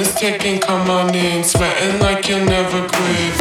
it's taking, come on in. Sweating like you'll never quit.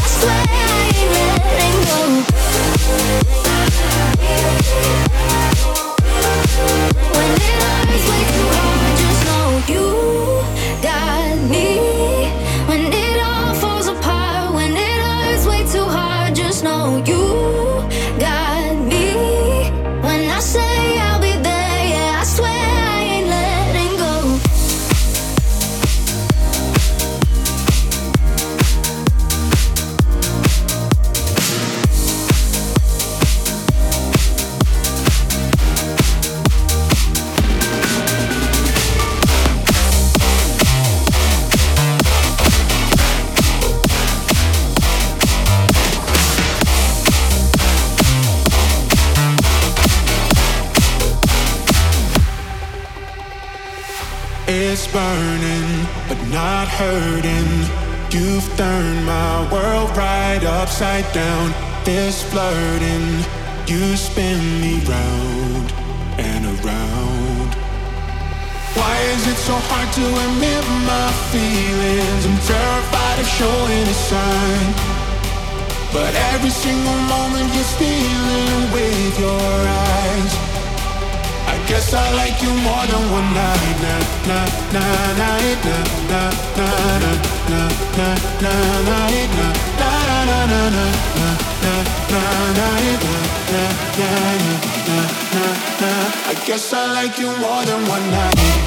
I swear I ain't letting go. You spin me round and around. Why is it so hard to admit my feelings? I'm terrified of showing a sign. But every single moment you're stealing with your eyes. I guess I like you more than one night. Na na na na na na na na na na na na na I guess I like you more than one night.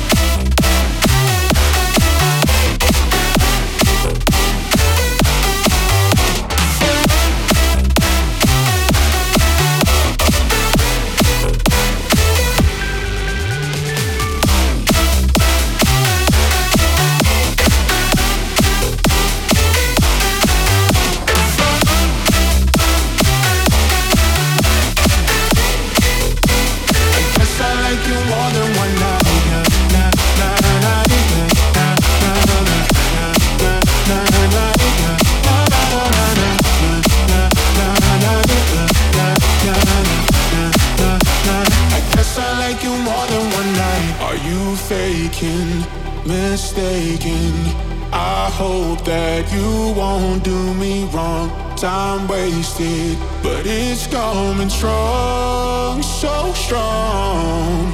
Faking, mistaken? I hope that you won't do me wrong. Time wasted, but it's coming strong, so strong.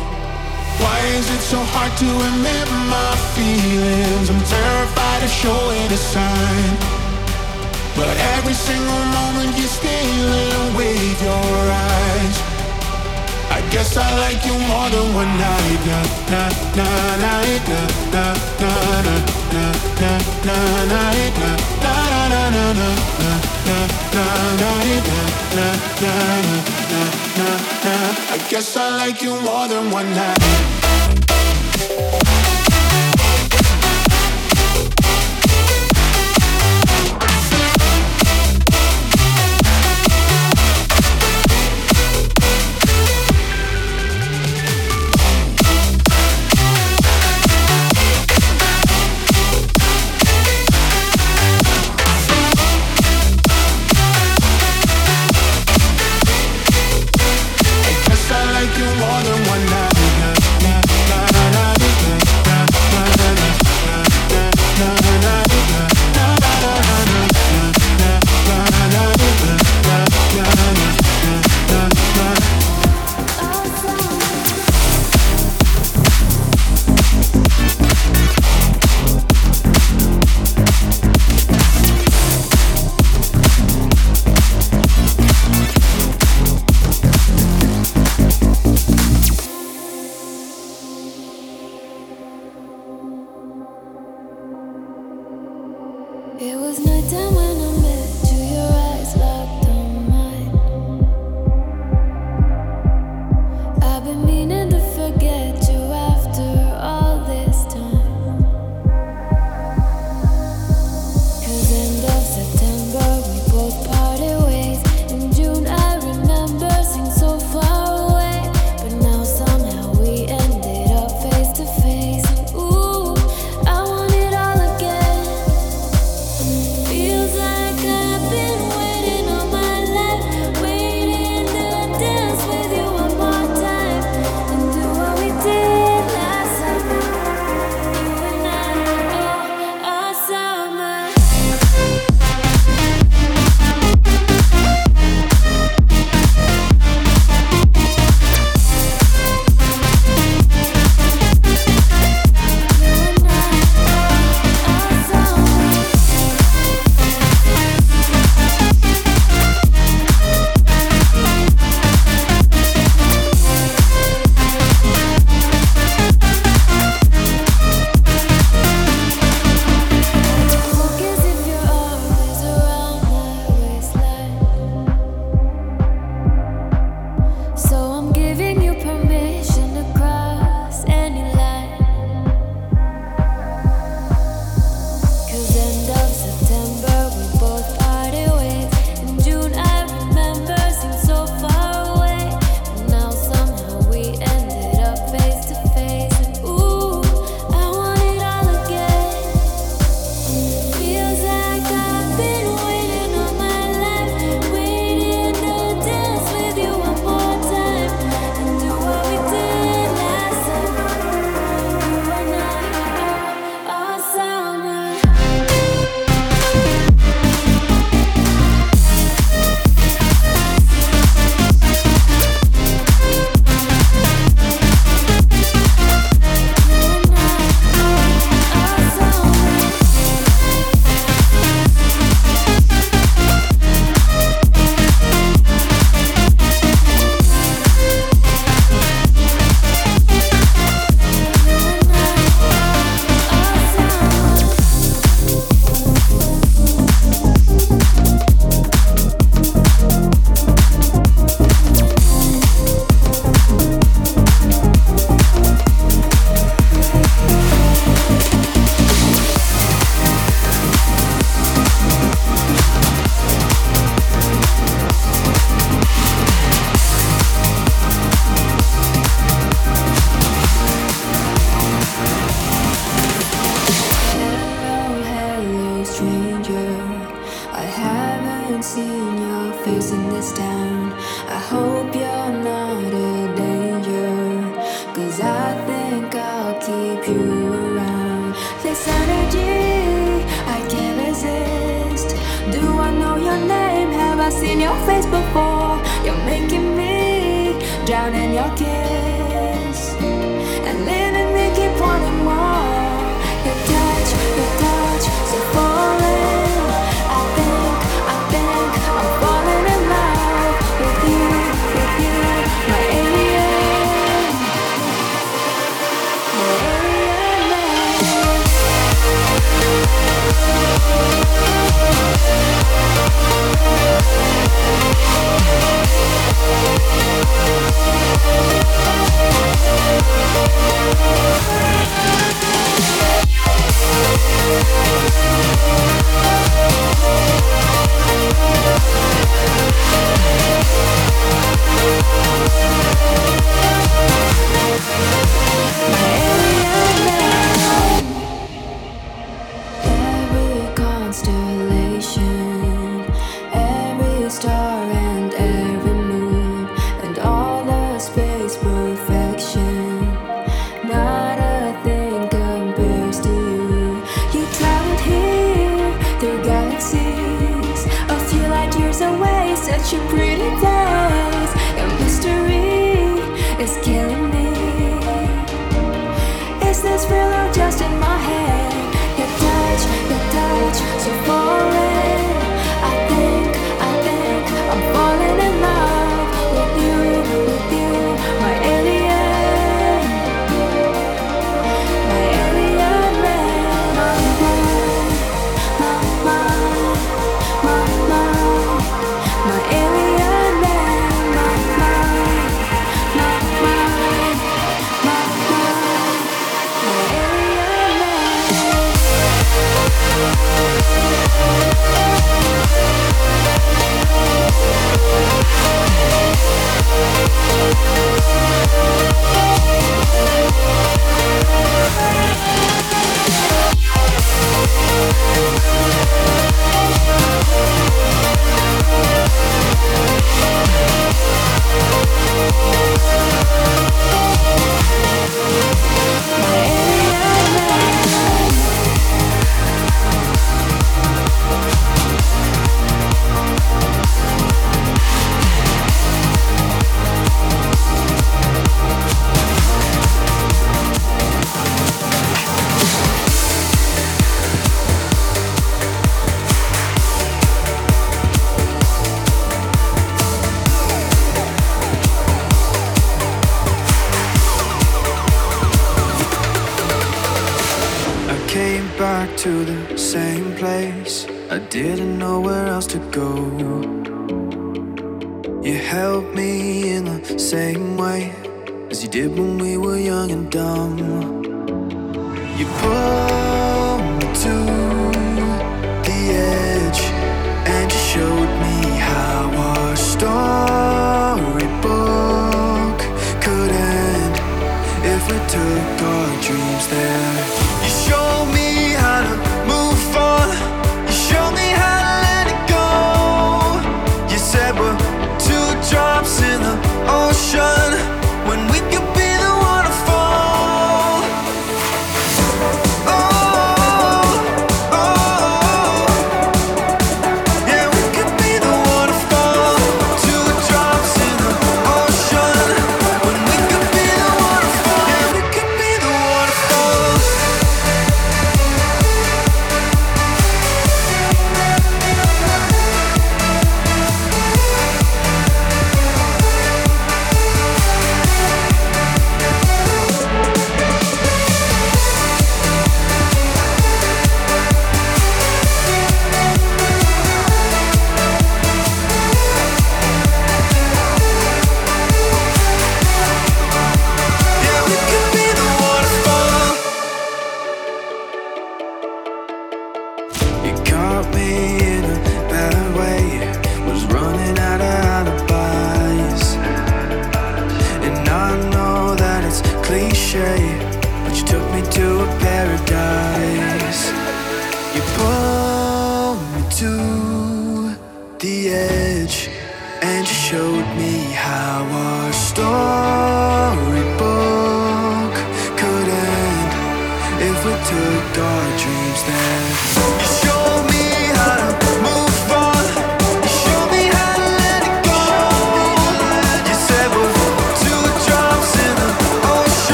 Why is it so hard to admit my feelings? I'm terrified of showing a sign. But every single moment you're stealing with your eyes. Guess I like you more than one night. Nah, nah, nah, night, nah, nah, nah, nah, nah, nah, nah, night, nah, nah, nah, nah, nah, nah, nah, nah, night, nah, nah, nah, nah, nah, nah. I guess I like you more than one night.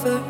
So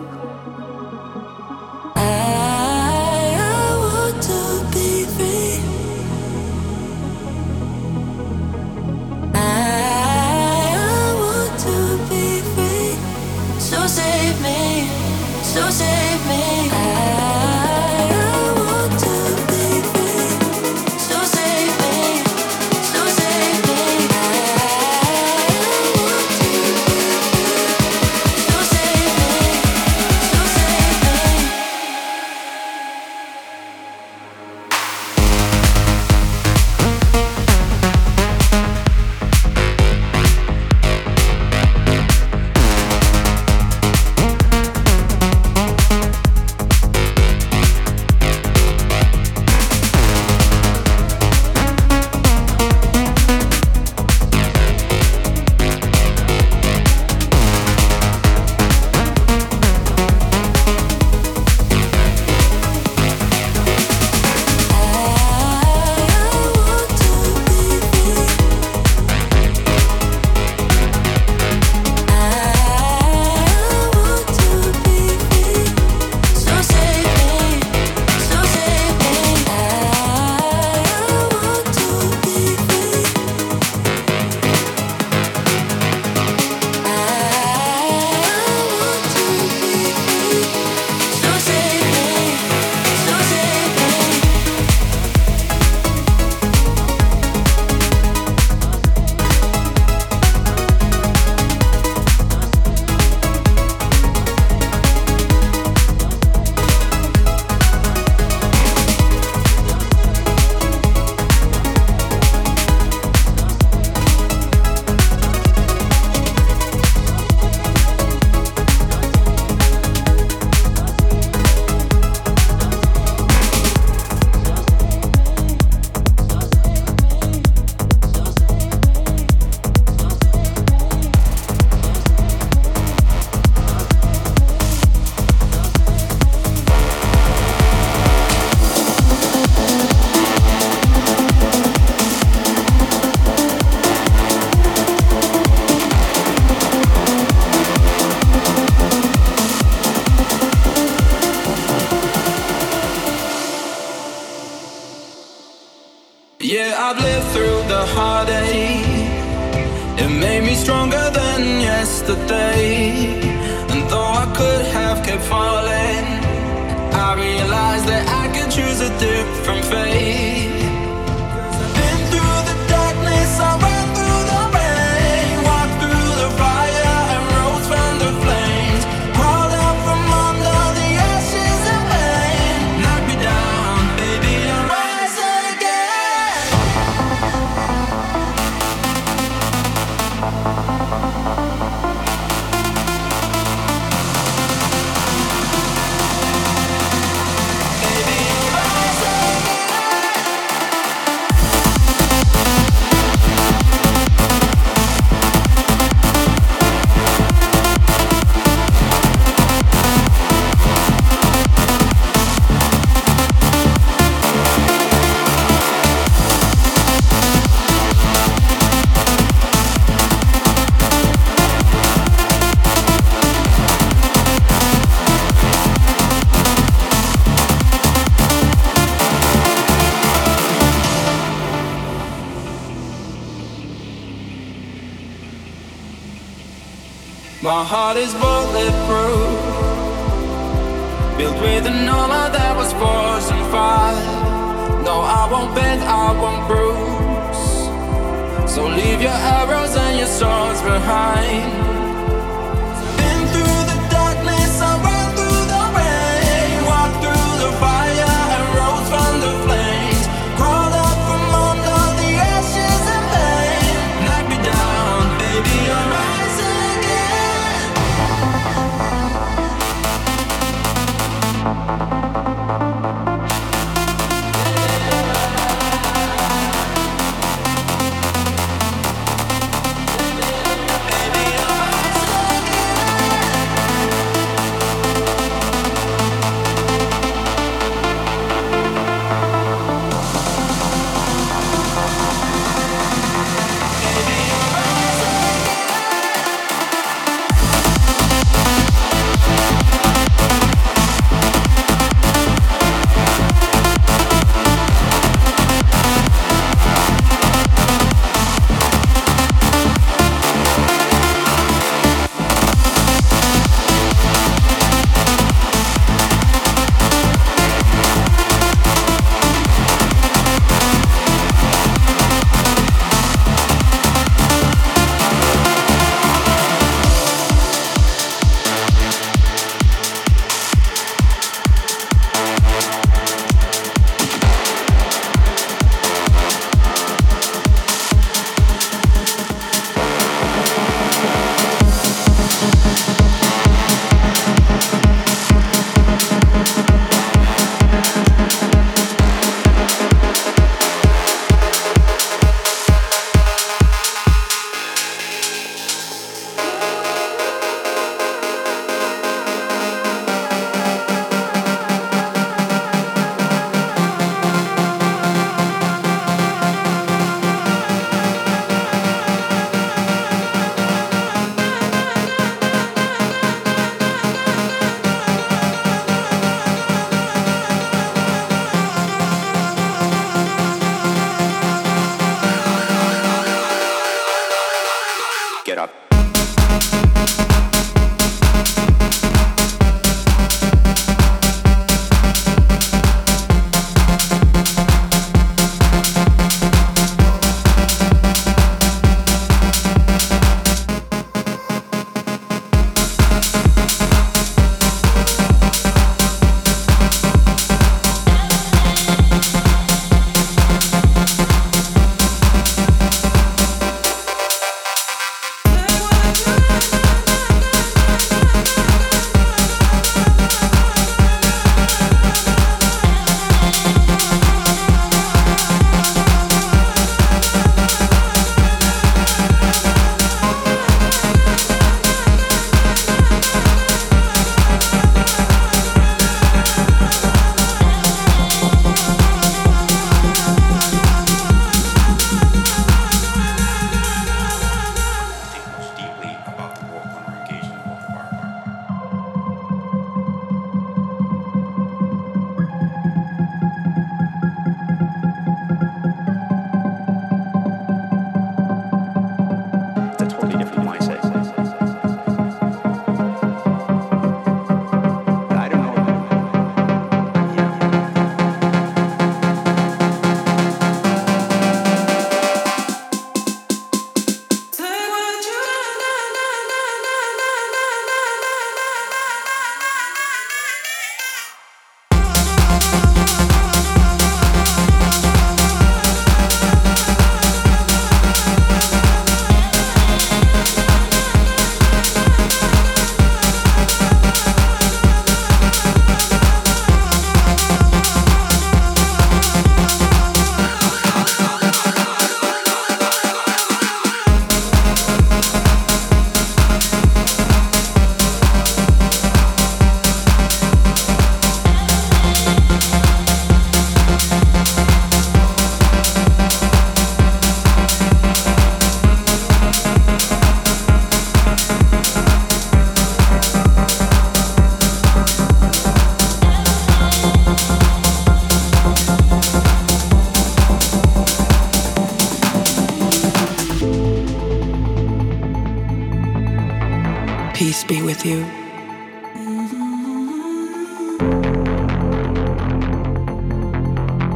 with you.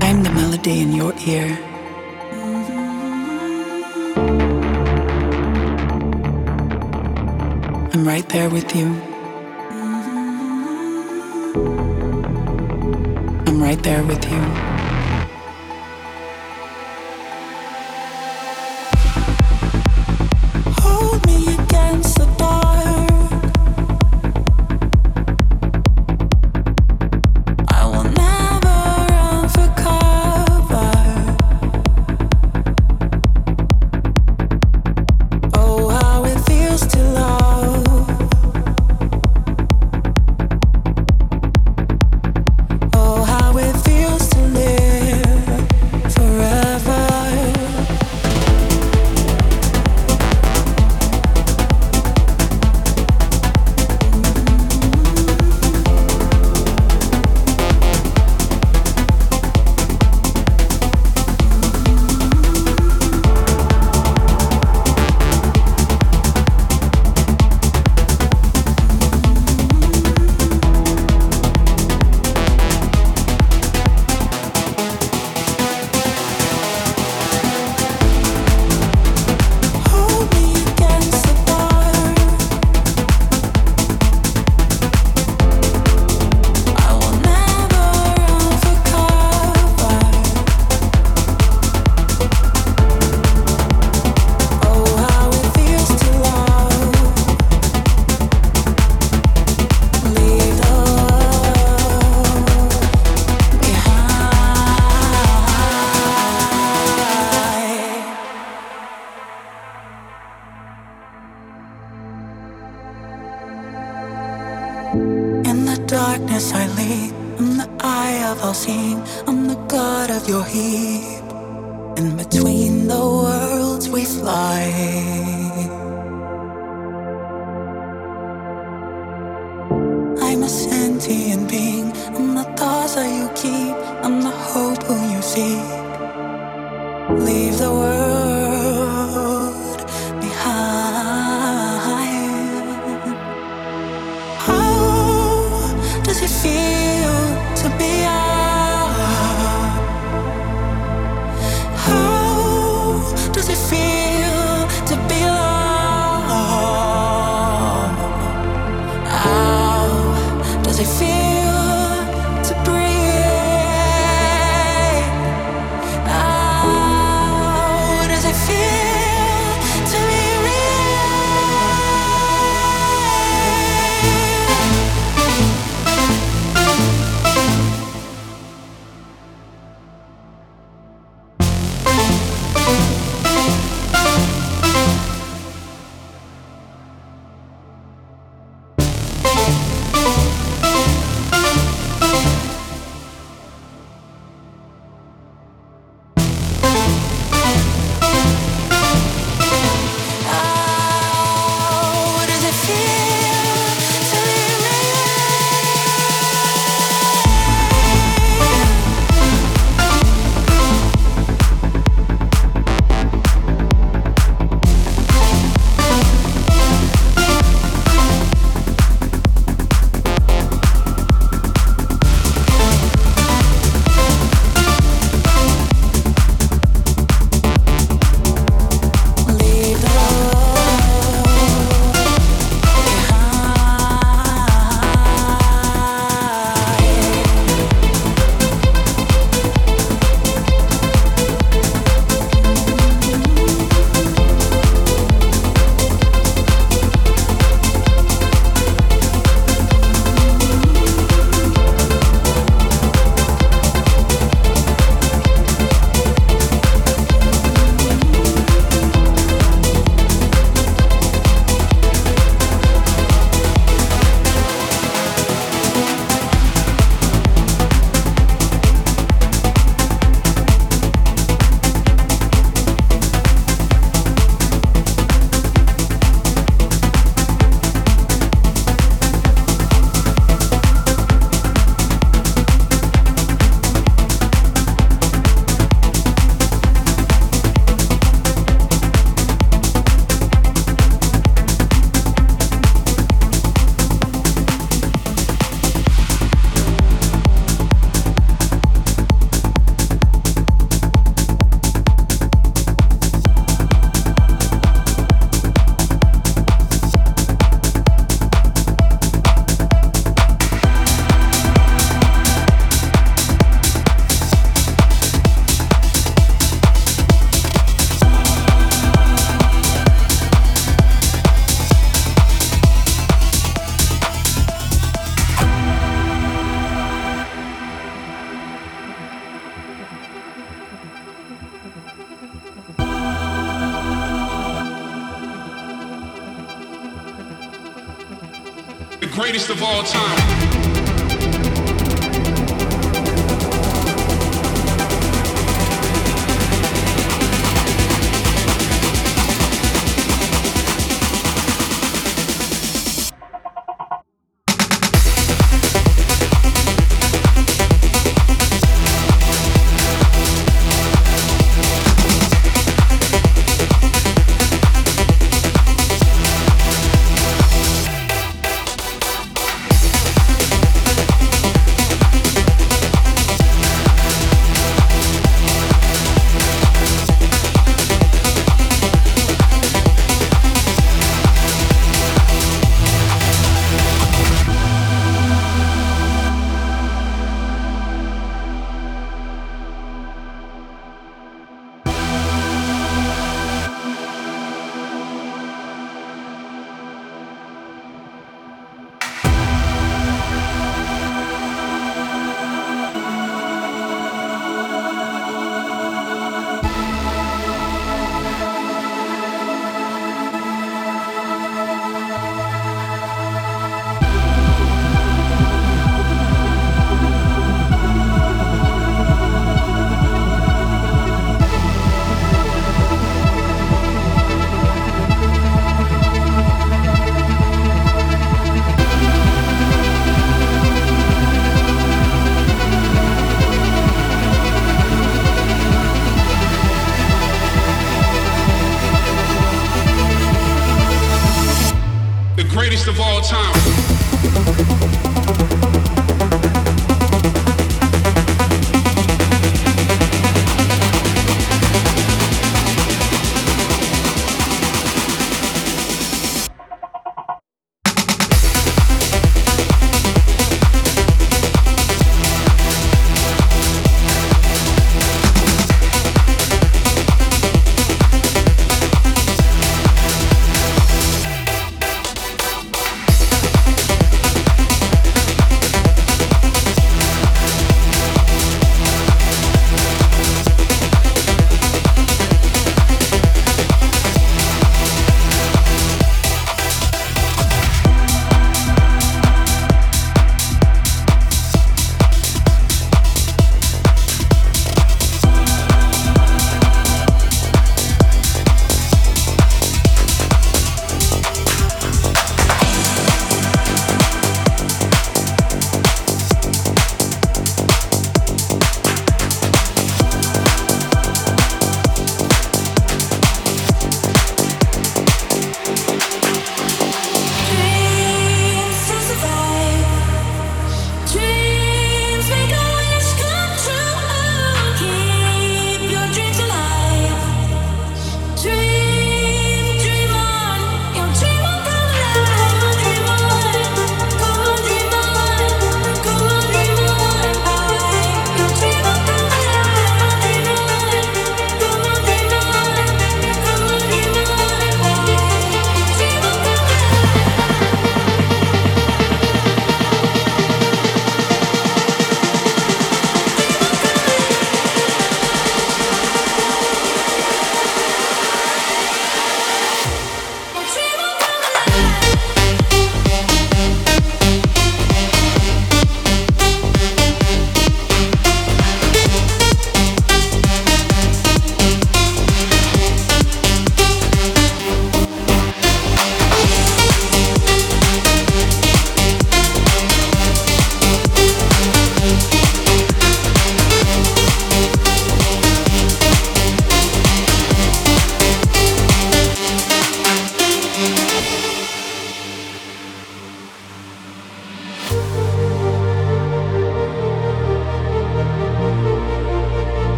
I am the melody in your ear. I'm right there with you. I'm right there with you. How does it feel to be? Time.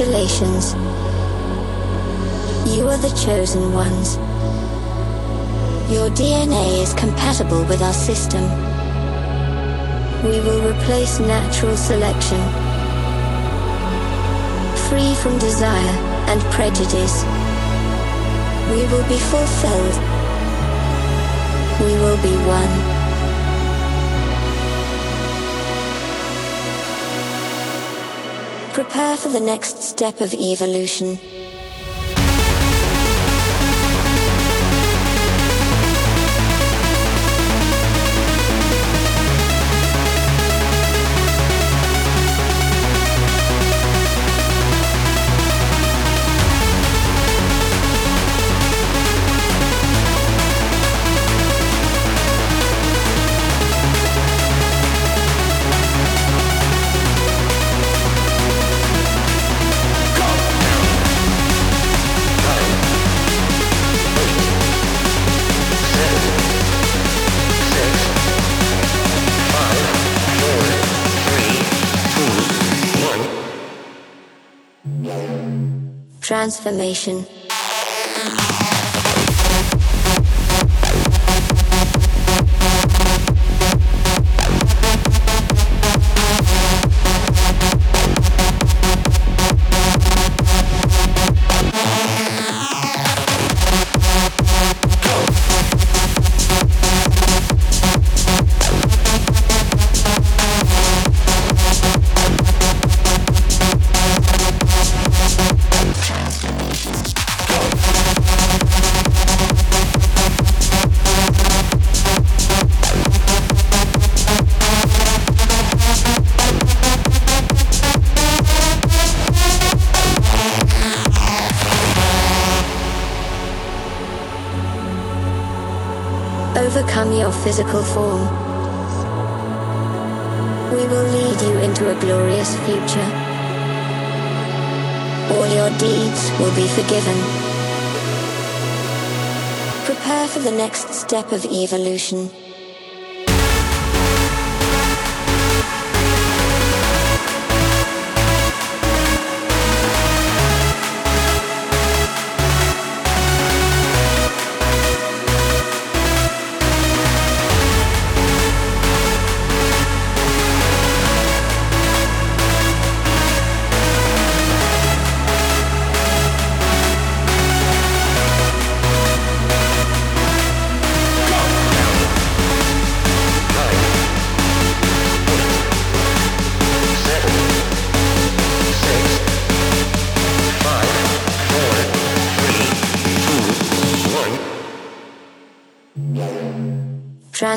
Congratulations. You are the chosen ones. Your DNA is compatible with our system. We will replace natural selection. Free from desire and prejudice. We will be fulfilled. We will be one. Prepare for the next step of evolution. Transformation. Physical form. We will lead you into a glorious future. All your deeds will be forgiven. Prepare for the next step of evolution.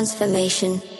Transformation.